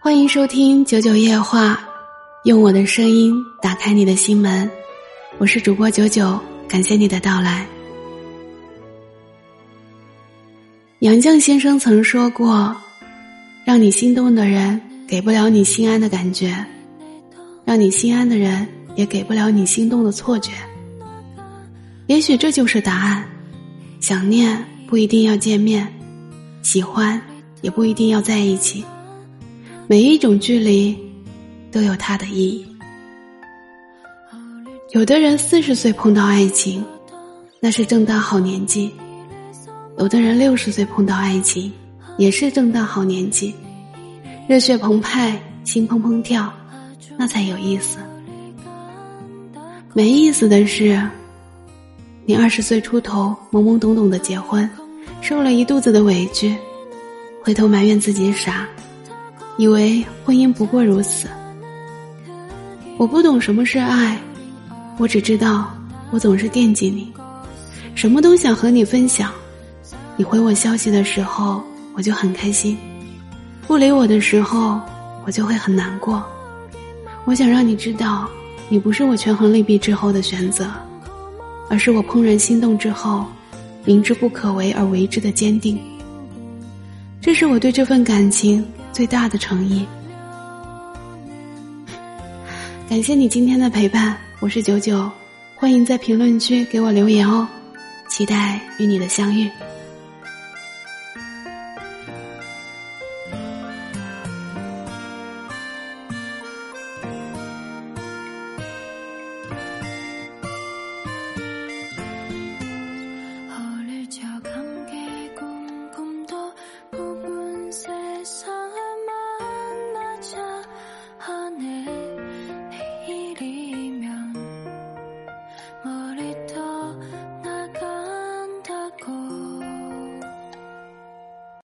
欢迎收听九九夜话，用我的声音打开你的心门。我是主播九九，感谢你的到来。杨绛先生曾说过：“让你心动的人，给不了你心安的感觉；让你心安的人，也给不了你心动的错觉。”也许这就是答案。想念不一定要见面，喜欢也不一定要在一起。每一种距离，都有它的意义。有的人四十岁碰到爱情，那是正当好年纪；有的人六十岁碰到爱情，也是正当好年纪。热血澎湃，心砰砰跳，那才有意思。没意思的是。你二十岁出头，懵懵懂懂的结婚，受了一肚子的委屈，回头埋怨自己傻，以为婚姻不过如此。我不懂什么是爱，我只知道我总是惦记你，什么都想和你分享。你回我消息的时候，我就很开心；不理我的时候，我就会很难过。我想让你知道，你不是我权衡利弊之后的选择。而是我怦然心动之后，明知不可为而为之的坚定。这是我对这份感情最大的诚意。感谢你今天的陪伴，我是九九，欢迎在评论区给我留言哦，期待与你的相遇。